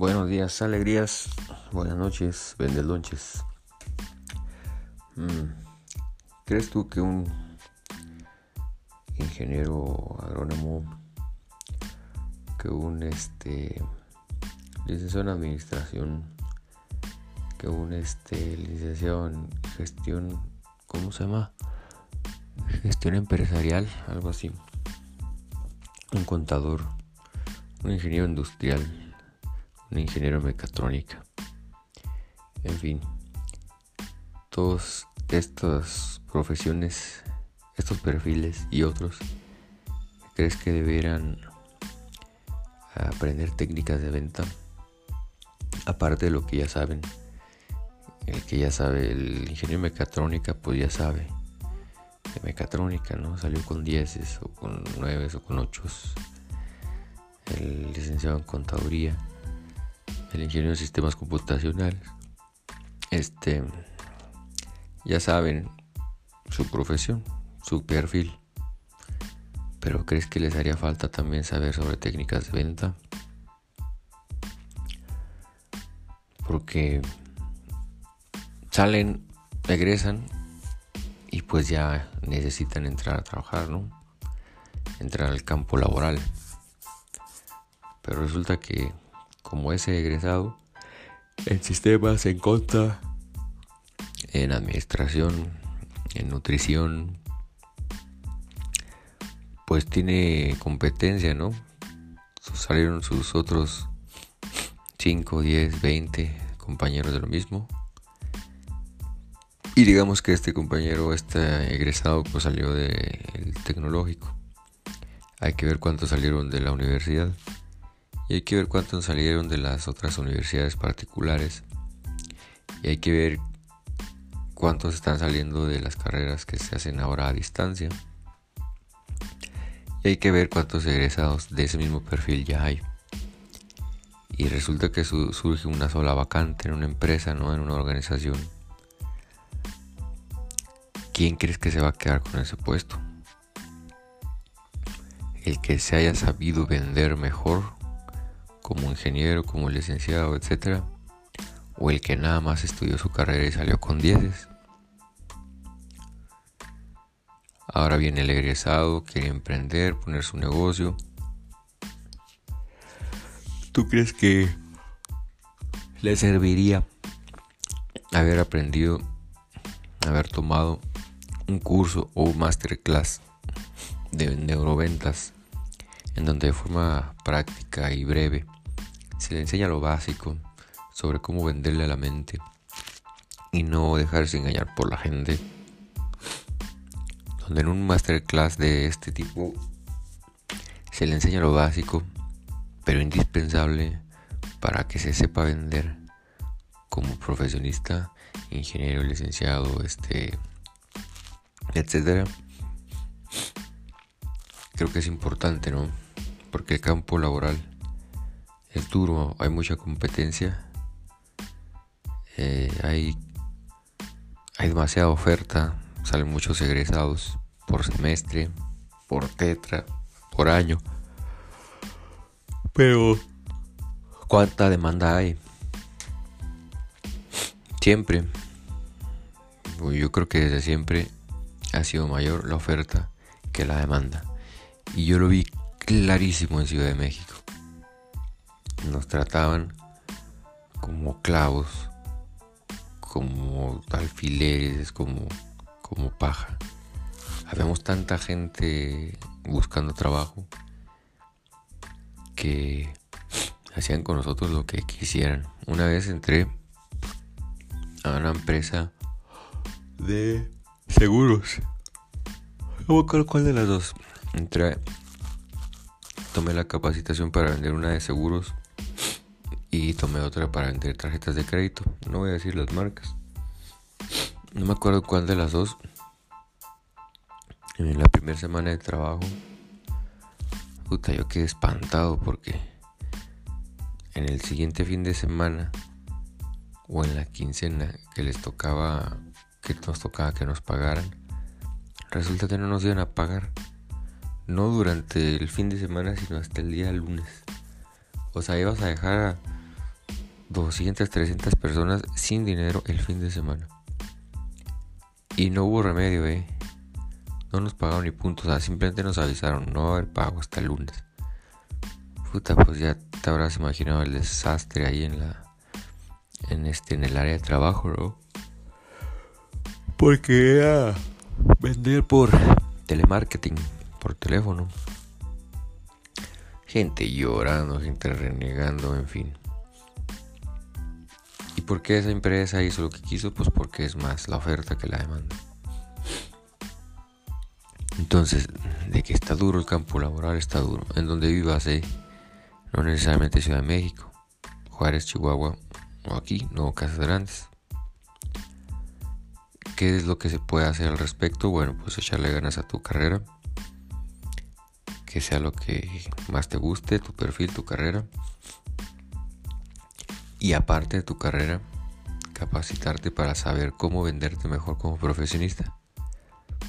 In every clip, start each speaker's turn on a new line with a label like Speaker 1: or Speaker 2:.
Speaker 1: Buenos días, alegrías. Buenas noches, vendelonches. Mm, ¿Crees tú que un ingeniero agrónomo, que un este licenciado en administración, que un este licenciado en gestión, ¿cómo se llama? Gestión empresarial, algo así. Un contador, un ingeniero industrial un ingeniero mecatrónica. En fin, todas estas profesiones, estos perfiles y otros, ¿crees que deberán aprender técnicas de venta? Aparte de lo que ya saben, el que ya sabe, el ingeniero mecatrónica, pues ya sabe de mecatrónica, ¿no? Salió con 10 o con 9 o con 8. El licenciado en contaduría el ingeniero de sistemas computacionales. Este, ya saben su profesión, su perfil. Pero ¿crees que les haría falta también saber sobre técnicas de venta? Porque salen, regresan y pues ya necesitan entrar a trabajar, ¿no? Entrar al campo laboral. Pero resulta que como ese egresado en sistemas, en conta, en administración, en nutrición, pues tiene competencia, ¿no? Salieron sus otros 5, 10, 20 compañeros de lo mismo. Y digamos que este compañero, este egresado, pues salió del tecnológico. Hay que ver cuántos salieron de la universidad. Y hay que ver cuántos salieron de las otras universidades particulares. Y hay que ver cuántos están saliendo de las carreras que se hacen ahora a distancia. Y hay que ver cuántos egresados de ese mismo perfil ya hay. Y resulta que surge una sola vacante en una empresa, no en una organización. ¿Quién crees que se va a quedar con ese puesto? El que se haya sabido vender mejor como ingeniero, como licenciado, etc. O el que nada más estudió su carrera y salió con dieces. Ahora viene el egresado, quiere emprender, poner su negocio. ¿Tú crees que le serviría haber aprendido, haber tomado un curso o un masterclass de neuroventas en donde de forma práctica y breve se le enseña lo básico sobre cómo venderle a la mente y no dejarse engañar por la gente. Donde en un masterclass de este tipo se le enseña lo básico, pero indispensable para que se sepa vender como profesionista, ingeniero, licenciado, este, etcétera. Creo que es importante, ¿no? Porque el campo laboral es duro, hay mucha competencia, eh, hay, hay demasiada oferta, salen muchos egresados por semestre, por tetra, por año. Pero, ¿cuánta demanda hay? Siempre, yo creo que desde siempre ha sido mayor la oferta que la demanda. Y yo lo vi clarísimo en Ciudad de México nos trataban como clavos, como alfileres, como, como paja. Habíamos tanta gente buscando trabajo que hacían con nosotros lo que quisieran. Una vez entré a una empresa de seguros. No me acuerdo cuál de las dos. Entré, tomé la capacitación para vender una de seguros y tomé otra para vender tarjetas de crédito. No voy a decir las marcas. No me acuerdo cuál de las dos. En la primera semana de trabajo, puta, yo quedé espantado porque en el siguiente fin de semana o en la quincena que les tocaba, que nos tocaba que nos pagaran, resulta que no nos iban a pagar. No durante el fin de semana, sino hasta el día lunes. O sea, ibas a dejar 200, 300 personas sin dinero el fin de semana. Y no hubo remedio, eh. No nos pagaron ni puntos, o sea, simplemente nos avisaron, no va a haber pago hasta el lunes. Puta, pues ya te habrás imaginado el desastre ahí en la en este en el área de trabajo, ¿no? Porque era vender por telemarketing, por teléfono. Gente llorando, gente renegando, en fin. ¿Y por qué esa empresa hizo lo que quiso? Pues porque es más la oferta que la demanda. Entonces, de que está duro el campo laboral, está duro. En donde vivas, no necesariamente Ciudad de México, Juárez, Chihuahua, o aquí, no Casas Grandes. ¿Qué es lo que se puede hacer al respecto? Bueno, pues echarle ganas a tu carrera. Que sea lo que más te guste, tu perfil, tu carrera. Y aparte de tu carrera, capacitarte para saber cómo venderte mejor como profesionista.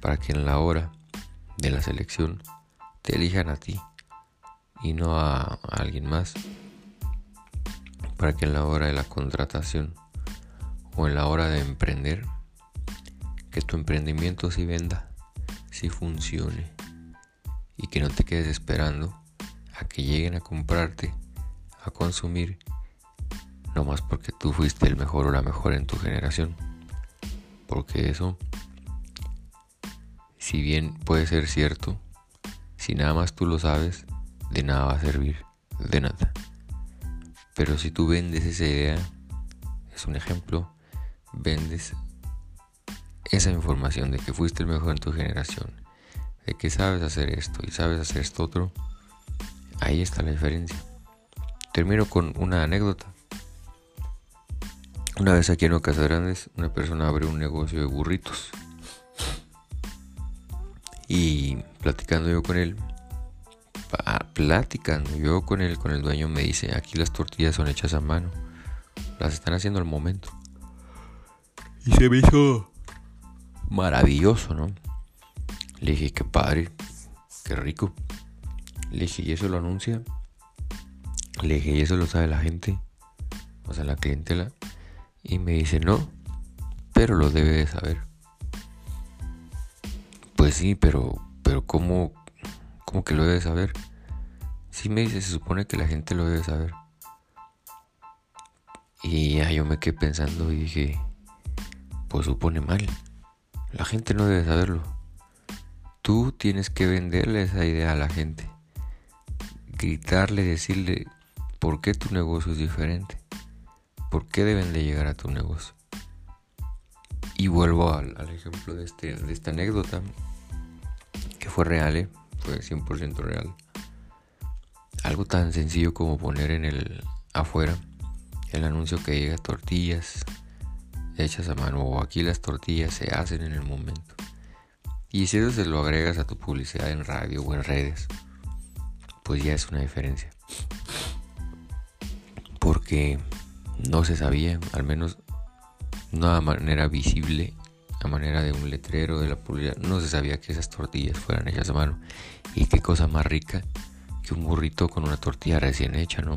Speaker 1: Para que en la hora de la selección te elijan a ti y no a, alguien más. Para que en la hora de la contratación o en la hora de emprender, que tu emprendimiento sí venda, sí funcione y que no te quedes esperando a que lleguen a comprarte, a consumir, no más porque tú fuiste el mejor o la mejor en tu generación. Porque eso, si bien puede ser cierto, si nada más tú lo sabes, de nada va a servir, de nada. Pero si tú vendes esa idea, es un ejemplo, vendes esa información de que fuiste el mejor en tu generación, de que sabes hacer esto y sabes hacer esto otro, ahí está la diferencia. Termino con una anécdota. Una vez aquí en Ocasas Grandes, una persona abre un negocio de burritos. Y platicando yo con él, platicando yo con él, con el dueño, me dice, aquí las tortillas son hechas a mano. Las están haciendo al momento. Y se me hizo maravilloso, ¿no? Le dije, qué padre, qué rico. Le dije, ¿y eso lo anuncia? Le dije, ¿y eso lo sabe la gente? O sea, la clientela. Y me dice, no, pero lo debe de saber. Pues sí, pero, pero ¿cómo, cómo que lo debe de saber? Sí me dice, se supone que la gente lo debe saber. Y ya yo me quedé pensando y dije, pues supone mal. La gente no debe saberlo. Tú tienes que venderle esa idea a la gente. Gritarle, decirle por qué tu negocio es diferente. ¿Por qué deben de llegar a tu negocio? Y vuelvo al, ejemplo de, este, de esta anécdota, que fue real, ¿eh? fue 100% real. Algo tan sencillo como poner en el afuera el anuncio que llega tortillas, hechas a mano o aquí las tortillas se hacen en el momento. Y si eso se lo agregas a tu publicidad en radio o en redes, pues ya es una diferencia. Porque no se sabía, al menos no de manera visible, a manera de un letrero de la publicidad, no se sabía que esas tortillas fueran hechas a mano. Y qué cosa más rica que un burrito con una tortilla recién hecha, ¿no?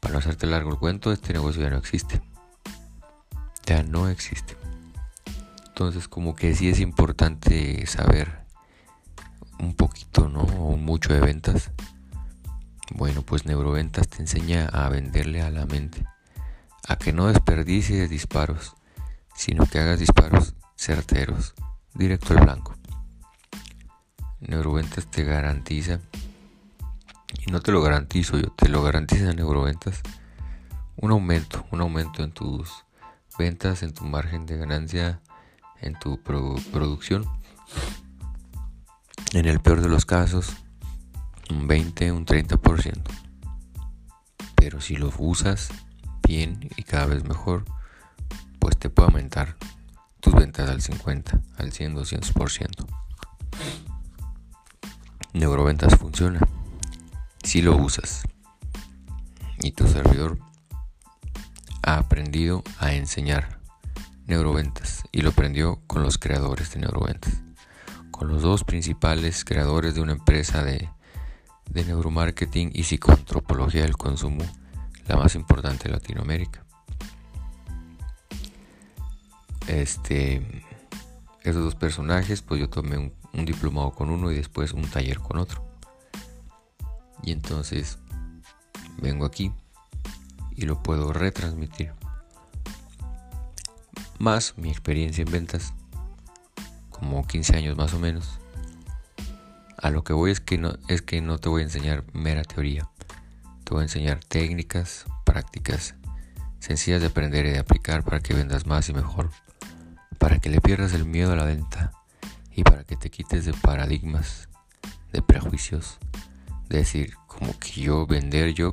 Speaker 1: Para no hacerte largo el cuento, este negocio ya no existe ya no existe. Entonces como que sí es importante saber un poquito, ¿no? O mucho de ventas. Bueno, pues neuroventas te enseña a venderle a la mente, a que no desperdicies disparos, sino que hagas disparos certeros, directo al blanco. Neuroventas te garantiza, y no te lo garantizo yo, te lo garantiza Neuroventas, un aumento, un aumento en tus ventas, en tu margen de ganancia, en tu producción. En el peor de los casos, un 20, un 30%. Pero si lo usas bien y cada vez mejor, pues te puede aumentar tus ventas al 50, al 100, 200%. Neuroventas funciona si lo usas. Y tu servidor ha aprendido a enseñar neuroventas y lo aprendió con los creadores de neuroventas, con los dos principales creadores de una empresa de, neuromarketing y psicoantropología del consumo, la más importante de Latinoamérica. Este, esos dos personajes, pues yo tomé un, un diplomado con uno y después un taller con otro. Y entonces vengo aquí y lo puedo retransmitir. Más mi experiencia en ventas, como 15 años más o menos. A lo que voy es que no, es que no te voy a enseñar mera teoría. Te voy a enseñar técnicas, prácticas, sencillas de aprender y de aplicar para que vendas más y mejor. Para que le pierdas el miedo a la venta y para que te quites de paradigmas, de prejuicios. De decir, como que yo vender, yo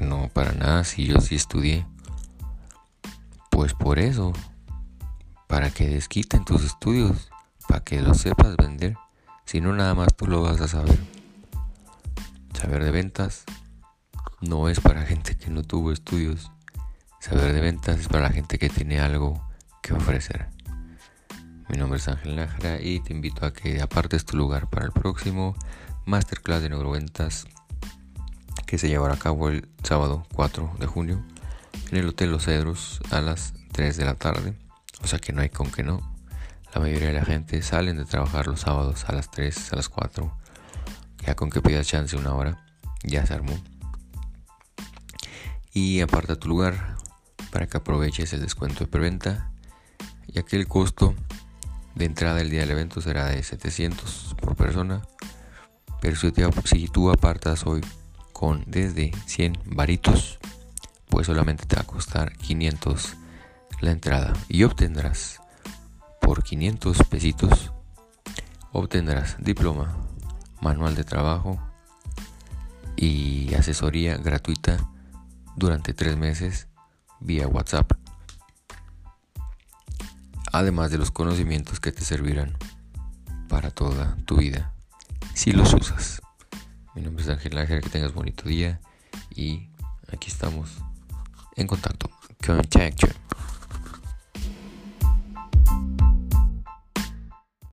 Speaker 1: no, para nada, si yo sí estudié. Pues por eso, para que desquiten tus estudios, para que lo sepas vender. Si no, nada más tú lo vas a saber. Saber de ventas no es para gente que no tuvo estudios. Saber de ventas es para la gente que tiene algo que ofrecer. Mi nombre es Ángel Nájera y te invito a que apartes tu lugar para el próximo Masterclass de Neuroventas que se llevará a cabo el sábado 4 de junio en el Hotel Los Cedros a las 3 de la tarde. O sea que no hay con que no. La mayoría de la gente salen de trabajar los sábados a las 3, a las 4. Ya con que pidas chance una hora, ya se armó. Y aparta tu lugar para que aproveches el descuento de preventa, ya que el costo de entrada del día del evento será de 700 por persona. Pero si, si tú apartas hoy con desde 100 varitos, pues solamente te va a costar 500 la entrada y obtendrás por 500 pesitos obtendrás diploma, manual de trabajo y asesoría gratuita durante tres meses vía WhatsApp. Además de los conocimientos que te servirán para toda tu vida si los usas. Mi nombre es Ángel Ángel, que tengas bonito día y aquí estamos en contacto con